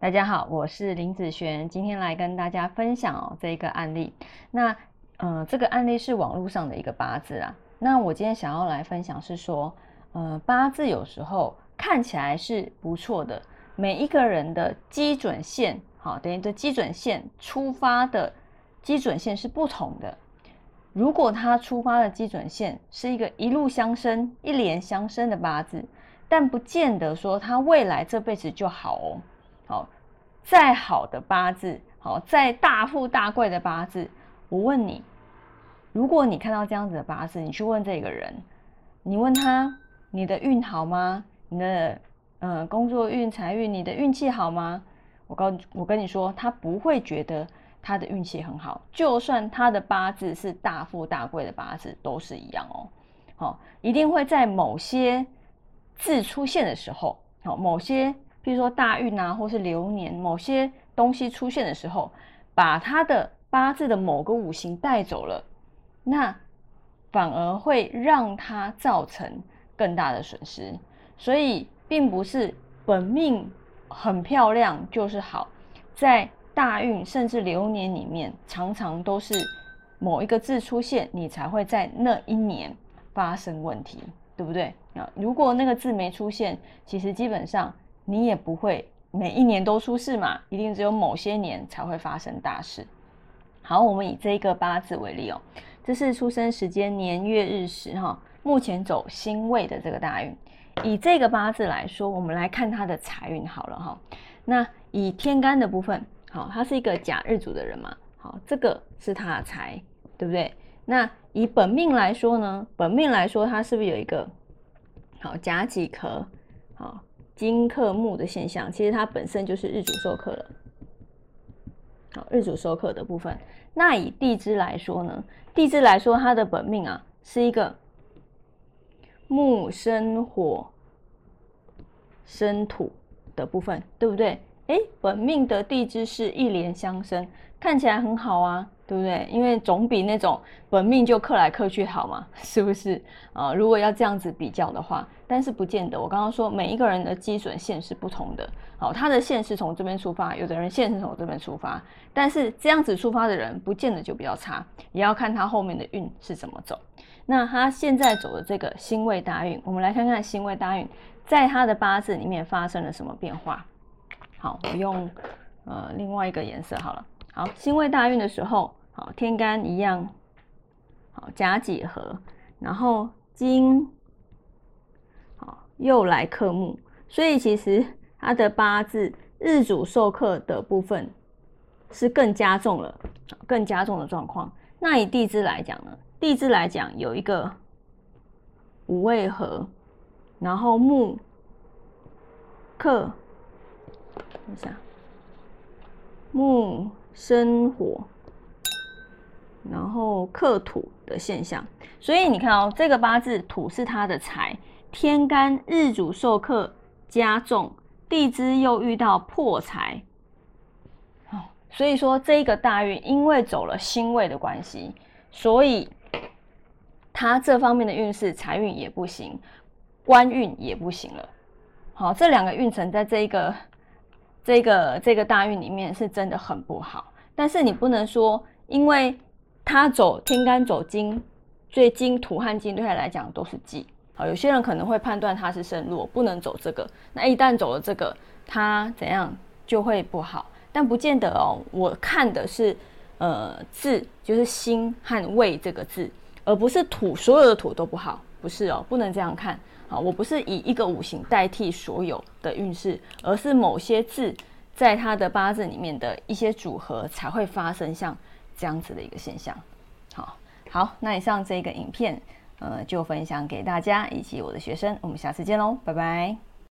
大家好，我是林子璇，今天来跟大家分享哦这一个案例。那呃，这个案例是网络上的一个八字啊。那我今天想要来分享是说，呃，八字有时候看起来是不错的，每一个人的基准线，好，等于的基准线出发的基准线是不同的。如果他出发的基准线是一个一路相生、一连相生的八字，但不见得说他未来这辈子就好哦。好，再好的八字，好，再大富大贵的八字，我问你，如果你看到这样子的八字，你去问这个人，你问他，你的运好吗？你的呃工作运、财运，你的运气好吗？我告我跟你说，他不会觉得他的运气很好，就算他的八字是大富大贵的八字，都是一样哦。好，一定会在某些字出现的时候，好，某些。比如说大运啊，或是流年某些东西出现的时候，把他的八字的某个五行带走了，那反而会让他造成更大的损失。所以，并不是本命很漂亮就是好，在大运甚至流年里面，常常都是某一个字出现，你才会在那一年发生问题，对不对？啊，如果那个字没出现，其实基本上。你也不会每一年都出事嘛，一定只有某些年才会发生大事。好，我们以这个八字为例哦，这是出生时间年月日时哈，目前走辛未的这个大运。以这个八字来说，我们来看他的财运好了哈。那以天干的部分，好，他是一个甲日主的人嘛，好，这个是他的财，对不对？那以本命来说呢，本命来说，他是不是有一个好甲己壳，好？金克木的现象，其实它本身就是日主受克了。好，日主受克的部分。那以地支来说呢？地支来说，它的本命啊是一个木生火生土的部分，对不对？哎，本命的地支是一连相生，看起来很好啊。对不对？因为总比那种本命就克来克去好嘛，是不是啊？如果要这样子比较的话，但是不见得。我刚刚说每一个人的基准线是不同的，好，他的线是从这边出发，有的人线是从这边出发，但是这样子出发的人不见得就比较差，也要看他后面的运是怎么走。那他现在走的这个辛未大运，我们来看看辛未大运在他的八字里面发生了什么变化。好，我用呃另外一个颜色好了。好，辛未大运的时候。好，天干一样，好甲己合，然后金，好又来克木，所以其实他的八字日主受克的部分是更加重了，更加重的状况。那以地支来讲呢？地支来讲有一个五味合，然后木克，一下，木生火。然后克土的现象，所以你看哦，这个八字土是他的财，天干日主受克加重，地支又遇到破财，哦，所以说这个大运因为走了辛位的关系，所以他这方面的运势财运也不行，官运也不行了。好，这两个运程在这一个这个这个大运里面是真的很不好，但是你不能说因为。他走天干走金，所以金土和金对他来讲都是忌。好，有些人可能会判断他是身弱，不能走这个。那一旦走了这个，他怎样就会不好。但不见得哦。我看的是呃字，就是辛和未这个字，而不是土，所有的土都不好，不是哦，不能这样看。好，我不是以一个五行代替所有的运势，而是某些字在它的八字里面的一些组合才会发生像。这样子的一个现象，好好，那以上这个影片，呃，就分享给大家以及我的学生，我们下次见喽，拜拜。